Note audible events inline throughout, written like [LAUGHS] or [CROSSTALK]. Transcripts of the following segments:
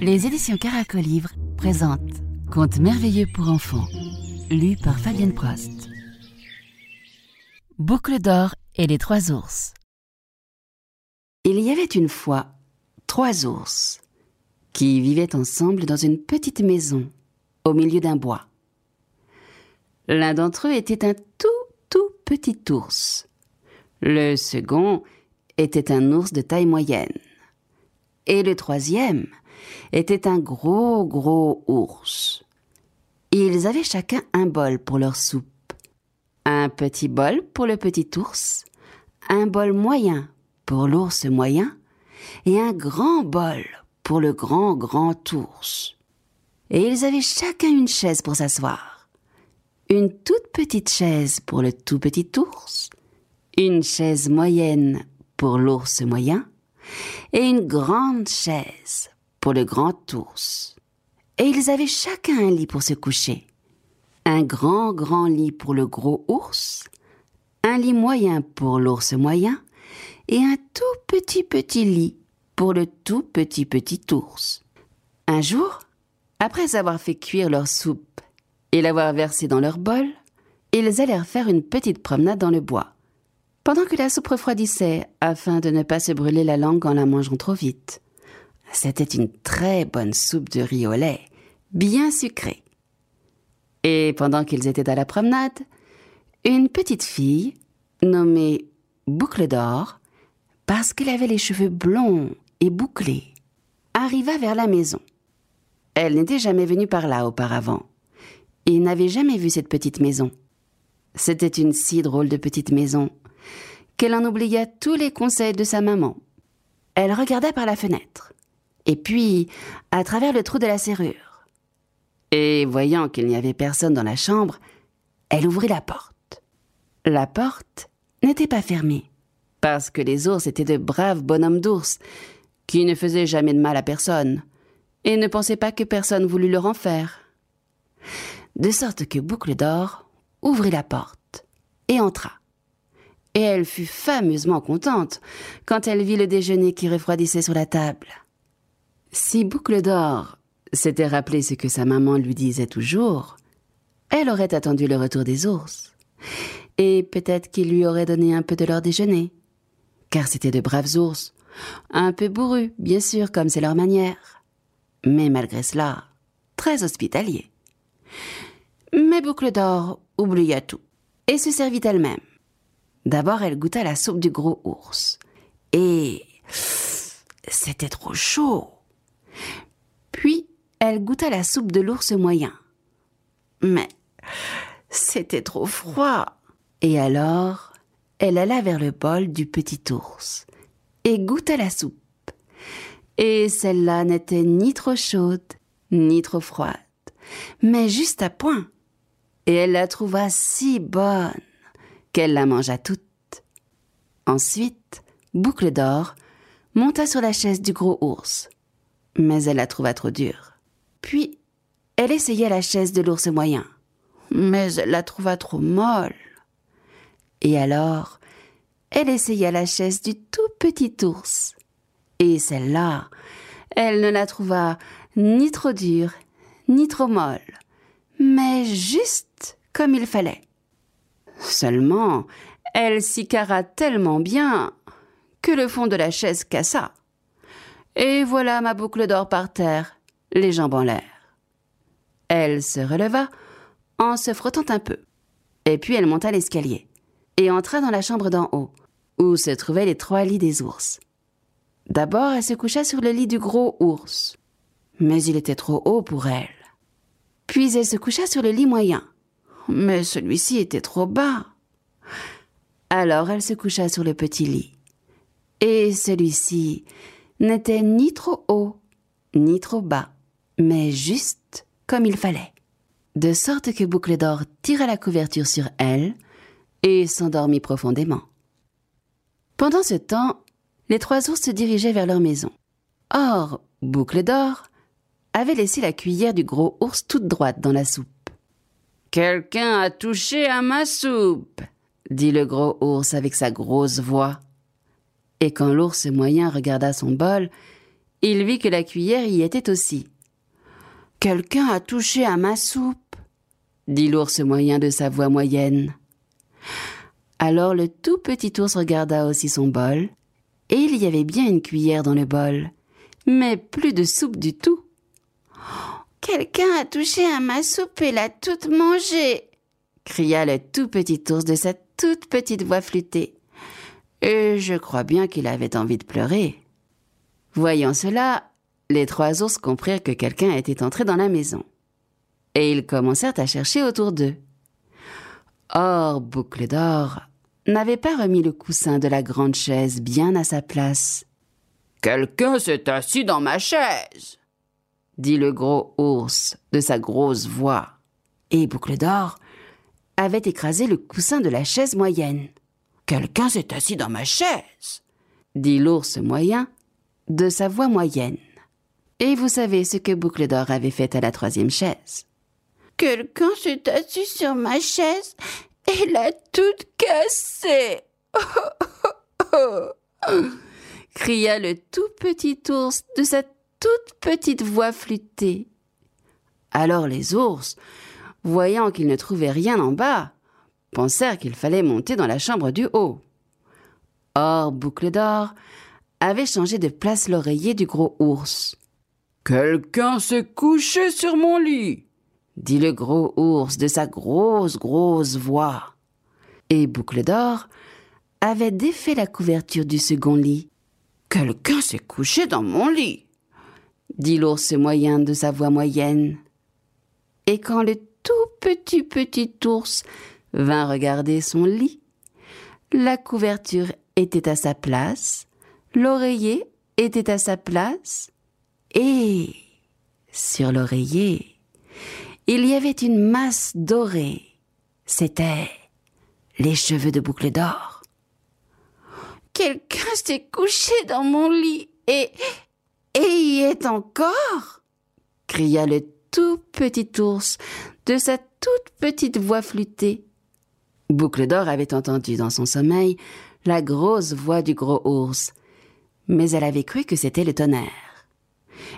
Les éditions Caracolivre présentent Contes merveilleux pour enfants, lu par Fabienne Prost. Boucle d'or et les trois ours. Il y avait une fois trois ours qui vivaient ensemble dans une petite maison au milieu d'un bois. L'un d'entre eux était un tout, tout petit ours. Le second était un ours de taille moyenne. Et le troisième était un gros, gros ours. Ils avaient chacun un bol pour leur soupe. Un petit bol pour le petit ours, un bol moyen pour l'ours moyen et un grand bol pour le grand, grand ours. Et ils avaient chacun une chaise pour s'asseoir. Une toute petite chaise pour le tout petit ours, une chaise moyenne pour l'ours moyen et une grande chaise pour le grand ours. Et ils avaient chacun un lit pour se coucher. Un grand, grand lit pour le gros ours, un lit moyen pour l'ours moyen, et un tout petit petit lit pour le tout petit petit ours. Un jour, après avoir fait cuire leur soupe et l'avoir versée dans leur bol, ils allèrent faire une petite promenade dans le bois, pendant que la soupe refroidissait afin de ne pas se brûler la langue en la mangeant trop vite. C'était une très bonne soupe de riz au lait, bien sucrée. Et pendant qu'ils étaient à la promenade, une petite fille, nommée Boucle d'Or, parce qu'elle avait les cheveux blonds et bouclés, arriva vers la maison. Elle n'était jamais venue par là auparavant, et n'avait jamais vu cette petite maison. C'était une si drôle de petite maison qu'elle en oublia tous les conseils de sa maman. Elle regarda par la fenêtre et puis à travers le trou de la serrure. Et voyant qu'il n'y avait personne dans la chambre, elle ouvrit la porte. La porte n'était pas fermée, parce que les ours étaient de braves bonhommes d'ours, qui ne faisaient jamais de mal à personne, et ne pensaient pas que personne voulût leur en faire. De sorte que Boucle d'Or ouvrit la porte et entra. Et elle fut fameusement contente quand elle vit le déjeuner qui refroidissait sur la table. Si Boucle d'Or s'était rappelé ce que sa maman lui disait toujours, elle aurait attendu le retour des ours. Et peut-être qu'il lui aurait donné un peu de leur déjeuner. Car c'étaient de braves ours, un peu bourrus, bien sûr, comme c'est leur manière. Mais malgré cela, très hospitaliers. Mais Boucle d'Or oublia tout et se servit elle-même. D'abord, elle goûta la soupe du gros ours. Et c'était trop chaud. Puis, elle goûta la soupe de l'ours moyen. Mais c'était trop froid. Et alors, elle alla vers le bol du petit ours et goûta la soupe. Et celle-là n'était ni trop chaude, ni trop froide, mais juste à point. Et elle la trouva si bonne qu'elle la mangea toute. Ensuite, Boucle d'Or monta sur la chaise du gros ours mais elle la trouva trop dure. Puis, elle essaya la chaise de l'ours moyen, mais elle la trouva trop molle. Et alors, elle essaya la chaise du tout petit ours, et celle-là, elle ne la trouva ni trop dure, ni trop molle, mais juste comme il fallait. Seulement, elle s'y carra tellement bien que le fond de la chaise cassa. Et voilà ma boucle d'or par terre, les jambes en l'air. Elle se releva en se frottant un peu. Et puis elle monta l'escalier et entra dans la chambre d'en haut, où se trouvaient les trois lits des ours. D'abord, elle se coucha sur le lit du gros ours, mais il était trop haut pour elle. Puis elle se coucha sur le lit moyen, mais celui-ci était trop bas. Alors elle se coucha sur le petit lit, et celui-ci n'était ni trop haut, ni trop bas, mais juste comme il fallait. De sorte que Boucle d'Or tira la couverture sur elle et s'endormit profondément. Pendant ce temps, les trois ours se dirigeaient vers leur maison. Or, Boucle d'Or avait laissé la cuillère du gros ours toute droite dans la soupe. Quelqu'un a touché à ma soupe, dit le gros ours avec sa grosse voix. Et quand l'ours moyen regarda son bol, il vit que la cuillère y était aussi. Quelqu'un a touché à ma soupe, dit l'ours moyen de sa voix moyenne. Alors le tout petit ours regarda aussi son bol, et il y avait bien une cuillère dans le bol, mais plus de soupe du tout. Quelqu'un a touché à ma soupe et l'a toute mangée, cria le tout petit ours de sa toute petite voix flûtée. Et je crois bien qu'il avait envie de pleurer. Voyant cela, les trois ours comprirent que quelqu'un était entré dans la maison. Et ils commencèrent à chercher autour d'eux. Or, Boucle d'Or n'avait pas remis le coussin de la grande chaise bien à sa place. Quelqu'un s'est assis dans ma chaise, dit le gros ours de sa grosse voix. Et Boucle d'Or avait écrasé le coussin de la chaise moyenne. Quelqu'un s'est assis dans ma chaise, dit l'ours moyen de sa voix moyenne. Et vous savez ce que Boucle d'Or avait fait à la troisième chaise. Quelqu'un s'est assis sur ma chaise et l'a toute cassée. [LAUGHS] cria le tout petit ours de sa toute petite voix flûtée. Alors les ours, voyant qu'ils ne trouvaient rien en bas, pensèrent qu'il fallait monter dans la chambre du haut. Or, Boucle d'Or avait changé de place l'oreiller du gros ours. Quelqu'un s'est couché sur mon lit, dit le gros ours de sa grosse, grosse voix. Et Boucle d'Or avait défait la couverture du second lit. Quelqu'un s'est couché dans mon lit, dit l'ours moyen de sa voix moyenne. Et quand le tout petit petit ours vint regarder son lit, la couverture était à sa place, l'oreiller était à sa place, et sur l'oreiller, il y avait une masse dorée. C'était les cheveux de boucle d'or. Quelqu'un s'est couché dans mon lit et, et y est encore cria le tout petit ours de sa toute petite voix flûtée. Boucle d'or avait entendu dans son sommeil la grosse voix du gros ours, mais elle avait cru que c'était le tonnerre.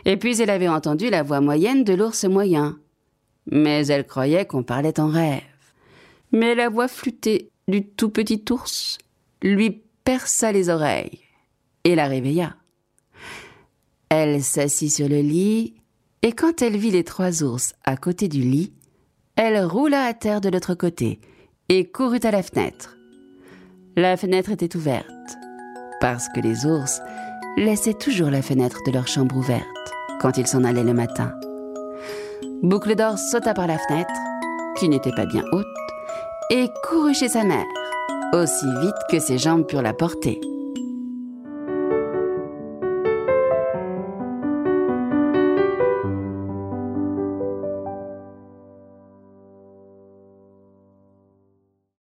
Et puis elle avait entendu la voix moyenne de l'ours moyen, mais elle croyait qu'on parlait en rêve. Mais la voix flûtée du tout petit ours lui perça les oreilles et la réveilla. Elle s'assit sur le lit, et quand elle vit les trois ours à côté du lit, elle roula à terre de l'autre côté et courut à la fenêtre. La fenêtre était ouverte, parce que les ours laissaient toujours la fenêtre de leur chambre ouverte quand ils s'en allaient le matin. Boucle d'or sauta par la fenêtre, qui n'était pas bien haute, et courut chez sa mère, aussi vite que ses jambes purent la porter.